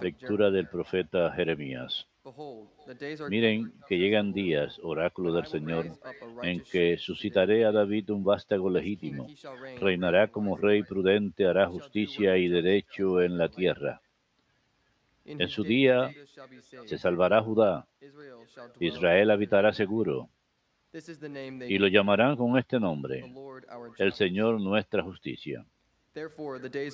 Lectura del profeta Jeremías. Behold, the days are Miren que llegan días, oráculo del Señor, en que suscitaré a David un vástago legítimo. Reinará como rey prudente, hará justicia y derecho en la tierra. En su día se salvará Judá, Israel habitará seguro, y lo llamarán con este nombre, el Señor nuestra justicia.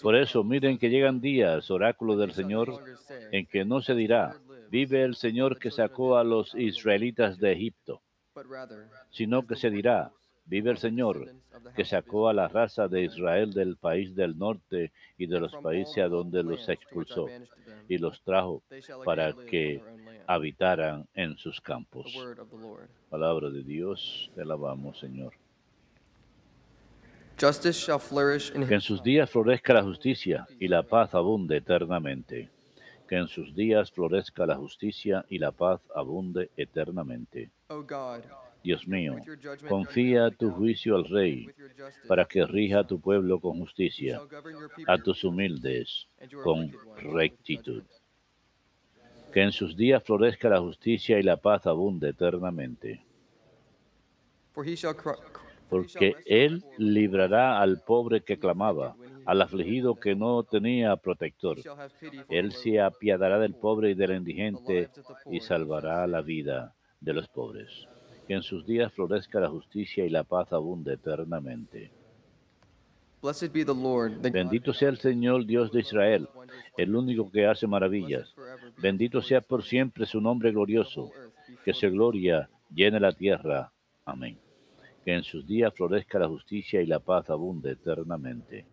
Por eso, miren que llegan días, oráculo del Señor, en que no se dirá, vive el Señor que sacó a los israelitas de Egipto, sino que se dirá, vive el Señor que sacó a la raza de Israel del país del norte y de los países a donde los expulsó y los trajo para que habitaran en sus campos. Palabra de Dios, te alabamos, Señor. Que en sus días florezca la justicia y la paz abunde eternamente. Que en sus días florezca la justicia y la paz abunde eternamente. Dios mío, confía tu juicio al Rey para que rija a tu pueblo con justicia, a tus humildes con rectitud. Que en sus días florezca la justicia y la paz abunde eternamente. Porque Él librará al pobre que clamaba, al afligido que no tenía protector. Él se apiadará del pobre y del indigente y salvará la vida de los pobres. Que en sus días florezca la justicia y la paz abunde eternamente. Bendito sea el Señor Dios de Israel, el único que hace maravillas. Bendito sea por siempre su nombre glorioso, que su gloria llene la tierra. Amén. Que en sus días florezca la justicia y la paz abunde eternamente.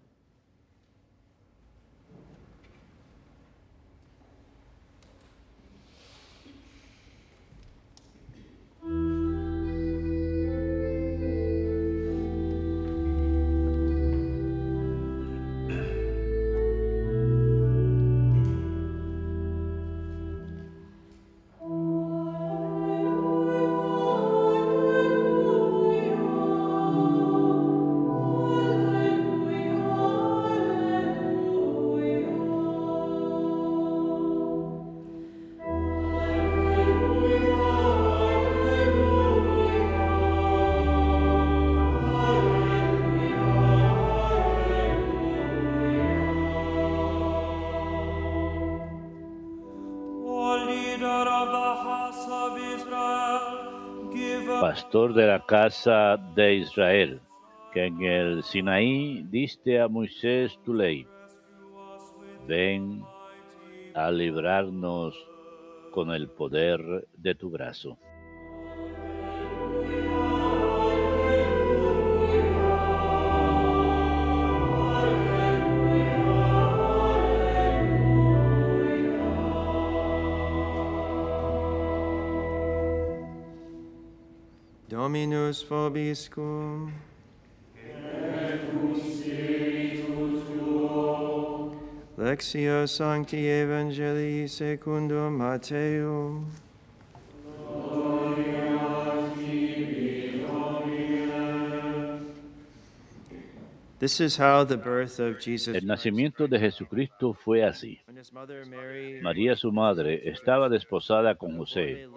De la casa de Israel, que en el Sinaí diste a Moisés tu ley. Ven a librarnos con el poder de tu brazo. Dominus vobiscum. Lectio Sancti Evangelii secundum Matteum. This is how the birth of Jesus El nacimiento de Jesucristo fue así. María, su madre, estaba desposada con José,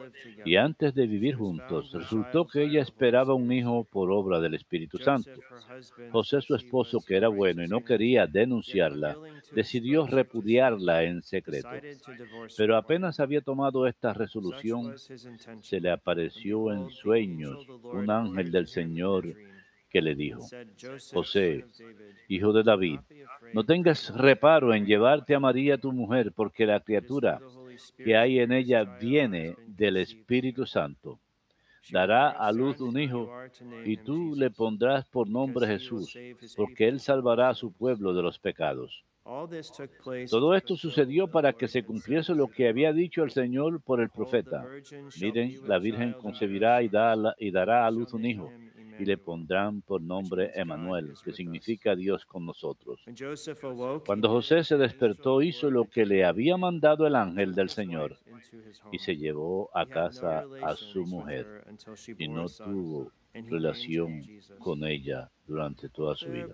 y antes de vivir juntos, resultó que ella esperaba un hijo por obra del Espíritu Santo. José, su esposo, que era bueno y no quería denunciarla, decidió repudiarla en secreto. Pero apenas había tomado esta resolución, se le apareció en sueños un ángel del Señor que le dijo, José, hijo de David, no tengas reparo en llevarte a María tu mujer, porque la criatura que hay en ella viene del Espíritu Santo. Dará a luz un hijo y tú le pondrás por nombre Jesús, porque él salvará a su pueblo de los pecados. Todo esto sucedió para que se cumpliese lo que había dicho el Señor por el profeta. Miren, la Virgen concebirá y, y dará a luz un hijo, y le pondrán por nombre Emanuel, que significa Dios con nosotros. Cuando José se despertó, hizo lo que le había mandado el ángel del Señor y se llevó a casa a su mujer y no tuvo relación con ella durante toda su vida.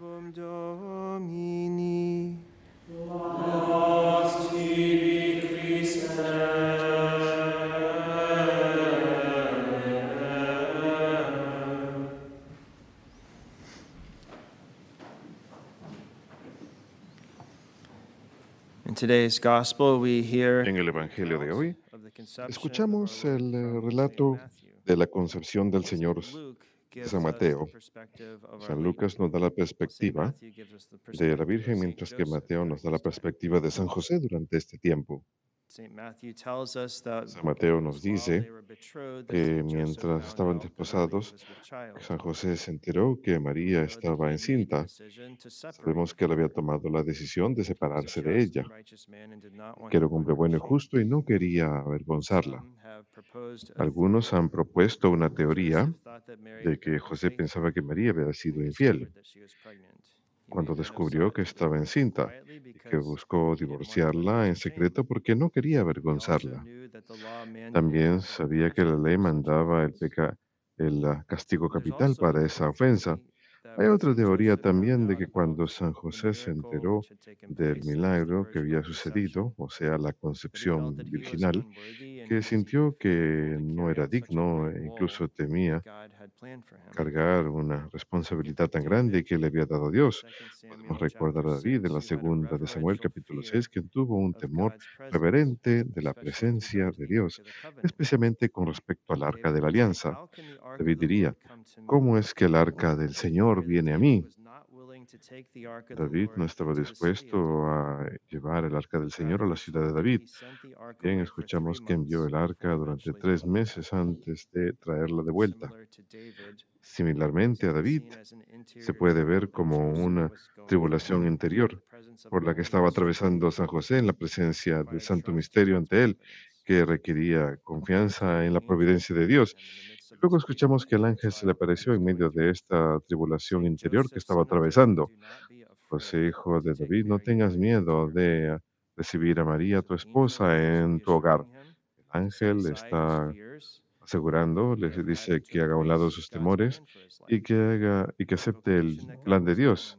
Lost to be En el Evangelio de hoy escuchamos el eh, relato de la concepción del Señor San Mateo. San. Lucas nos da la perspectiva de la Virgen, mientras que Mateo nos da la perspectiva de San José durante este tiempo. Saint Matthew tells us that San Mateo nos dice que mientras estaban desposados. San José se enteró que María estaba encinta. Sabemos que él había tomado la decisión de separarse de ella, que her to bueno y justo y no quería avergonzarla. Algunos han propuesto una teoría de que José pensaba que María había sido infiel cuando descubrió que estaba encinta que buscó divorciarla en secreto porque no quería avergonzarla. También sabía que la ley mandaba el, peca, el ah, castigo capital para esa ofensa. Hay otra teoría también de que cuando San José se enteró del milagro que había sucedido, o sea, la concepción virginal, que sintió que no era digno e incluso temía cargar una responsabilidad tan grande que le había dado in Dios. 2 Podemos recordar a David en 6, la a segunda de Samuel capítulo fear 6, quien tuvo un temor reverente de la presencia de Dios, especialmente con respecto al arca de la alianza. David diría? ¿cómo es que el arca del Señor viene a mí? David no estaba dispuesto a llevar el arca del Señor a la ciudad de David. Bien, escuchamos que envió el arca durante tres meses antes de traerla de vuelta. Similarmente a David, se puede ver como una tribulación interior por la que estaba atravesando San José en la presencia del Santo Misterio ante él, que requería confianza en la providencia de Dios. Luego escuchamos que el ángel se le apareció en medio de esta tribulación interior que estaba atravesando. José, afraid hijo de David, no tengas miedo de recibir a María, tu esposa, en tu hogar. El ángel está asegurando, and le dice que haga a un lado sus temores y que haga y que acepte el plan de Dios,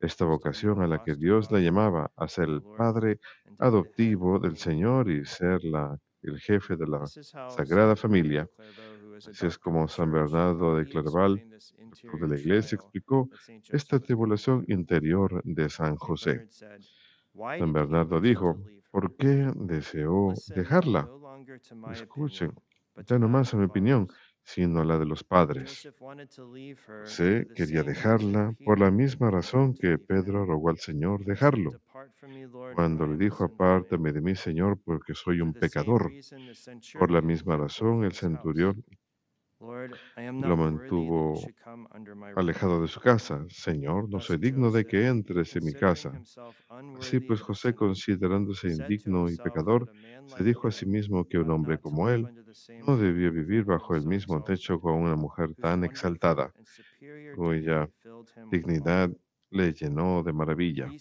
esta vocación a la que Dios la llamaba a ser el padre adoptivo del Señor y ser la, el jefe de la Sagrada Familia. Así es como San Bernardo de Claraval, de la Iglesia, explicó esta tribulación interior de San José. San Bernardo dijo? ¿por qué deseó dejarla? Escuchen, ya no más a mi opinión, sino a la de los padres. The quería dejarla por la misma razón que. Pedro rogó al Señor dejarlo, cuando le dijo, apártame de mí, Señor, porque soy un pecador. Por la misma razón, el centurión lo mantuvo alejado de su casa. Señor, no soy digno de que entres en mi casa. Así pues, José, considerándose indigno y pecador, se dijo a sí mismo que un hombre como él no debía vivir bajo el mismo techo con una mujer tan exaltada, cuya dignidad le llenó de maravilla.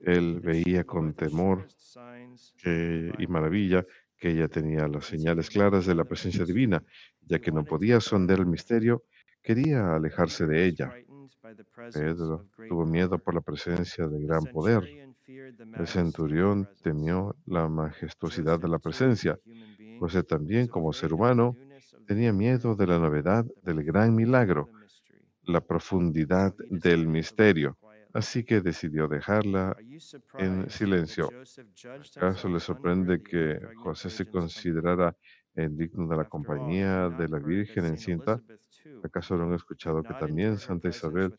Él veía con temor que- y maravilla que ella tenía las señales claras de la presencia divina, ya que no podía sondear el misterio, quería alejarse de ella. Pedro tuvo miedo por la presencia de gran poder. El centurión temió la majestuosidad de la presencia. José también, como ser humano, tenía miedo de la novedad del gran milagro, la profundidad del misterio. Así que decidió dejarla en silencio. ¿Acaso le sorprende que José se considerara digno de la compañía de la Virgen encinta? ¿Acaso no han escuchado que también Santa Isabel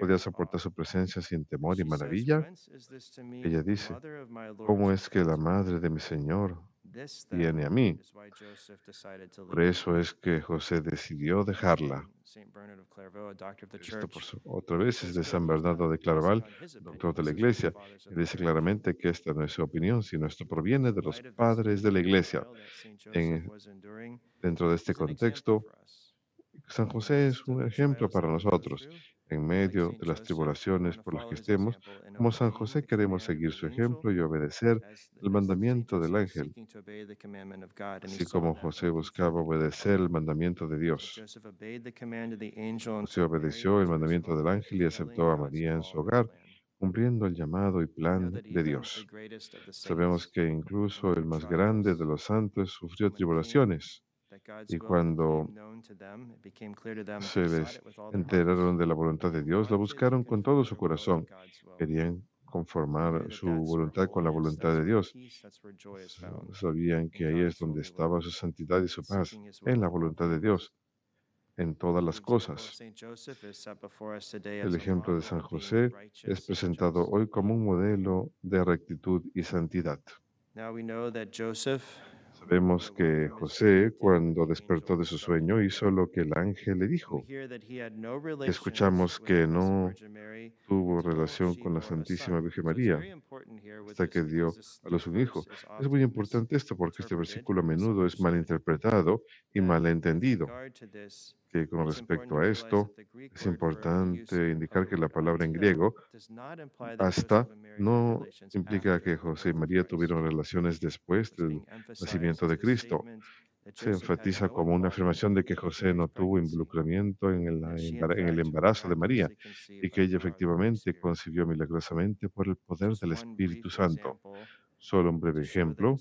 podía soportar su presencia sin temor y maravilla? Ella dice, ¿cómo es que la madre de mi Señor viene a mí? Por eso es que José decidió dejarla. Esto por su- otra vez es de San Bernardo de Claraval, doctor de la Iglesia, y dice claramente que esta no es su opinión, sino esto proviene de los padres de la Iglesia. En- Dentro de este contexto, San José es un ejemplo para nosotros. En medio de las tribulaciones por las que estemos, como San José queremos seguir su ejemplo y obedecer el mandamiento del ángel, así como José buscaba obedecer el mandamiento de Dios. José obedeció el mandamiento del ángel y aceptó a María en su hogar, cumpliendo el llamado y plan de Dios. Sabemos que incluso el más grande de los santos sufrió tribulaciones y cuando se les enteraron de la voluntad de Dios, la buscaron con todo su corazón. Querían conformar su voluntad con la voluntad de Dios. Sabían que ahí es donde estaba su santidad y su paz, en la voluntad de Dios, en todas las cosas. El ejemplo de San José es presentado hoy como un modelo de rectitud y santidad. Sabemos que José, cuando despertó de su sueño, hizo lo que el ángel le dijo. Escuchamos que no tuvo relación con la Santísima Virgen María hasta que dio a luz un hijo. Es muy importante esto porque este versículo a menudo es malinterpretado y malentendido. Que con respecto a esto, es importante indicar que la palabra en griego, hasta, no implica que José y María tuvieron relaciones después del nacimiento de Cristo. Se enfatiza como una afirmación de que José no tuvo involucramiento en el, en el embarazo de María y que ella efectivamente concibió milagrosamente por el poder del Espíritu Santo. Solo un breve ejemplo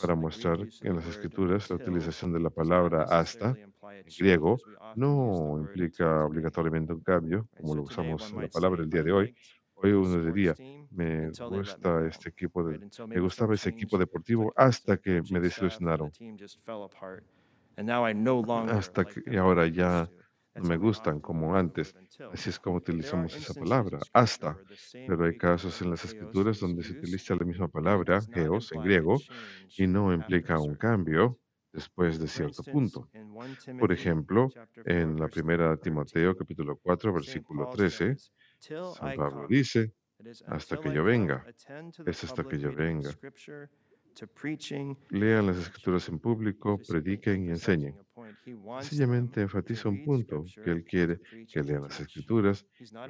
para mostrar que en las escrituras la utilización de la palabra hasta en griego no implica obligatoriamente un cambio, como lo usamos en la palabra el día de hoy. Hoy uno diría, me gusta este equipo de, me gustaba ese equipo deportivo hasta que me desilusionaron. Hasta que y ahora ya no me gustan como antes. Así es como utilizamos esa palabra, hasta. Pero hay casos en las escrituras donde se utiliza la misma palabra, geos, en griego, y no implica un cambio después de cierto punto. Por ejemplo, en la primera Timoteo capítulo 4, versículo 13, San Pablo dice, hasta que yo venga. Es hasta que yo venga. Lean las escrituras en público, prediquen y enseñen. Sencillamente enfatiza un punto, que él quiere que lean las escrituras,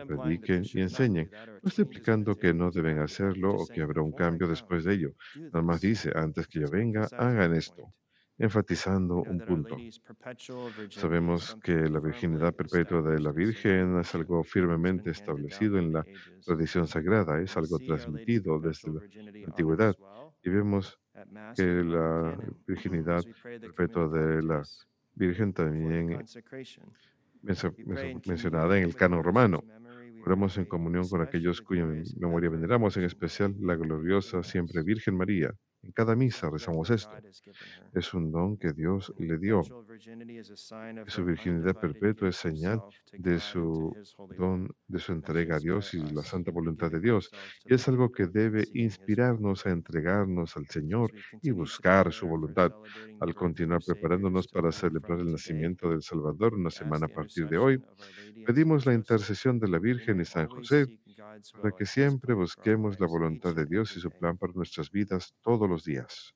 prediquen y enseñen. No está explicando que no deben hacerlo o que habrá un cambio después de ello. Nada más dice, antes que yo venga, hagan esto enfatizando un punto. Sabemos que la virginidad perpetua de la Virgen es algo firmemente establecido en la tradición sagrada, es algo transmitido desde la antigüedad. Y vemos que la virginidad perpetua de la Virgen también es mencionada en el canon romano. Oramos en comunión con aquellos cuya memoria veneramos, en especial la gloriosa siempre Virgen María. En cada misa rezamos esto. Es un don que Dios le dio. Su virginidad perpetua es señal de su don, de su entrega a Dios y la santa voluntad de Dios. Y es algo que debe inspirarnos a entregarnos al Señor y buscar su voluntad. Al continuar preparándonos para celebrar el nacimiento del Salvador una semana a partir de hoy, pedimos la intercesión de la Virgen y San José para que siempre busquemos la voluntad de Dios y su plan para nuestras vidas todos los días.